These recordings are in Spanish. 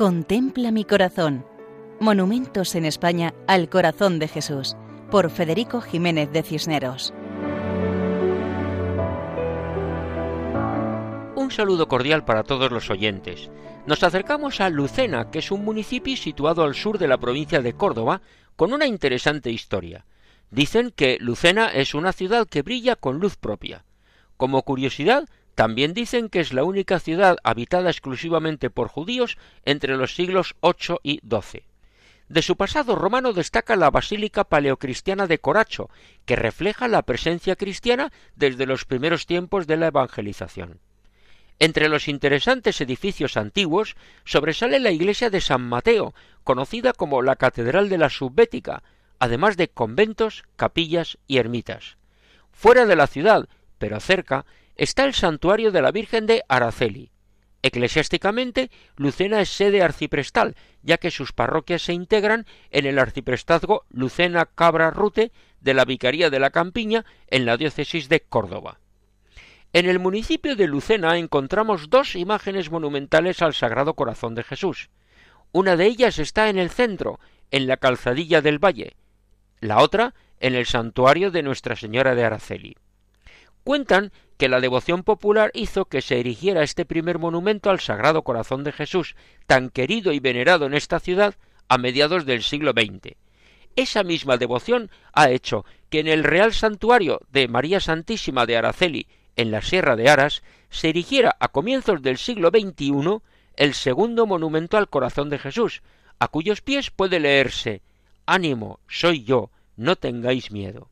Contempla mi corazón. Monumentos en España al corazón de Jesús, por Federico Jiménez de Cisneros. Un saludo cordial para todos los oyentes. Nos acercamos a Lucena, que es un municipio situado al sur de la provincia de Córdoba, con una interesante historia. Dicen que Lucena es una ciudad que brilla con luz propia. Como curiosidad, también dicen que es la única ciudad habitada exclusivamente por judíos entre los siglos VIII y XII. De su pasado romano destaca la Basílica Paleocristiana de Coracho, que refleja la presencia cristiana desde los primeros tiempos de la evangelización. Entre los interesantes edificios antiguos sobresale la iglesia de San Mateo, conocida como la Catedral de la Subbética, además de conventos, capillas y ermitas. Fuera de la ciudad, pero cerca, está el santuario de la Virgen de Araceli. Eclesiásticamente, Lucena es sede arciprestal, ya que sus parroquias se integran en el arciprestazgo Lucena Cabra Rute de la Vicaría de la Campiña en la diócesis de Córdoba. En el municipio de Lucena encontramos dos imágenes monumentales al Sagrado Corazón de Jesús. Una de ellas está en el centro, en la calzadilla del valle, la otra en el santuario de Nuestra Señora de Araceli. Cuentan que la devoción popular hizo que se erigiera este primer monumento al Sagrado Corazón de Jesús, tan querido y venerado en esta ciudad a mediados del siglo XX. Esa misma devoción ha hecho que en el Real Santuario de María Santísima de Araceli, en la Sierra de Aras, se erigiera a comienzos del siglo XXI el segundo monumento al Corazón de Jesús, a cuyos pies puede leerse Ánimo, soy yo, no tengáis miedo.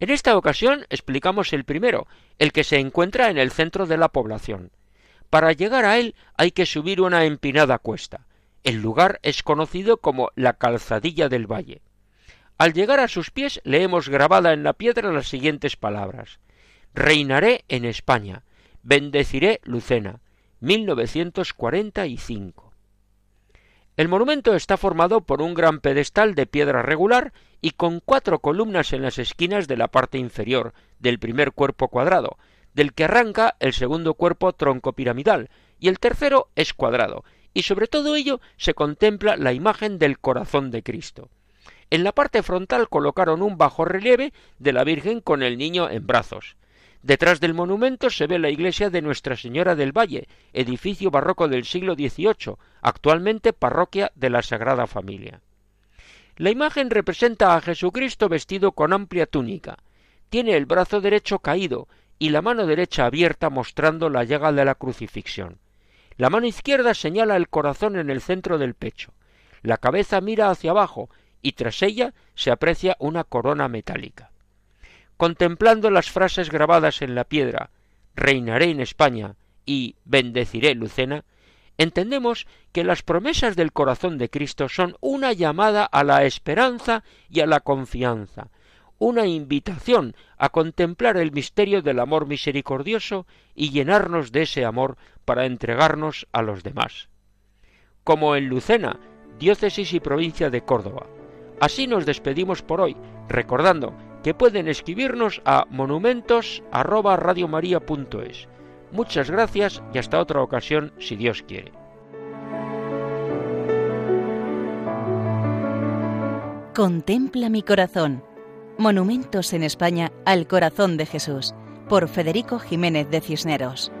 En esta ocasión explicamos el primero, el que se encuentra en el centro de la población. Para llegar a él hay que subir una empinada cuesta. El lugar es conocido como la calzadilla del valle. Al llegar a sus pies leemos grabada en la piedra las siguientes palabras Reinaré en España, bendeciré Lucena, 1945. El monumento está formado por un gran pedestal de piedra regular y con cuatro columnas en las esquinas de la parte inferior del primer cuerpo cuadrado, del que arranca el segundo cuerpo tronco piramidal, y el tercero es cuadrado, y sobre todo ello se contempla la imagen del corazón de Cristo. En la parte frontal colocaron un bajo relieve de la Virgen con el niño en brazos. Detrás del monumento se ve la iglesia de Nuestra Señora del Valle, edificio barroco del siglo XVIII, actualmente parroquia de la Sagrada Familia. La imagen representa a Jesucristo vestido con amplia túnica. Tiene el brazo derecho caído y la mano derecha abierta mostrando la llaga de la crucifixión. La mano izquierda señala el corazón en el centro del pecho. La cabeza mira hacia abajo y tras ella se aprecia una corona metálica contemplando las frases grabadas en la piedra Reinaré en España y Bendeciré Lucena, entendemos que las promesas del corazón de Cristo son una llamada a la esperanza y a la confianza, una invitación a contemplar el misterio del amor misericordioso y llenarnos de ese amor para entregarnos a los demás. Como en Lucena, diócesis y provincia de Córdoba. Así nos despedimos por hoy, recordando que pueden escribirnos a monumentos@radiomaria.es. Muchas gracias y hasta otra ocasión si Dios quiere. Contempla mi corazón. Monumentos en España al corazón de Jesús por Federico Jiménez de Cisneros.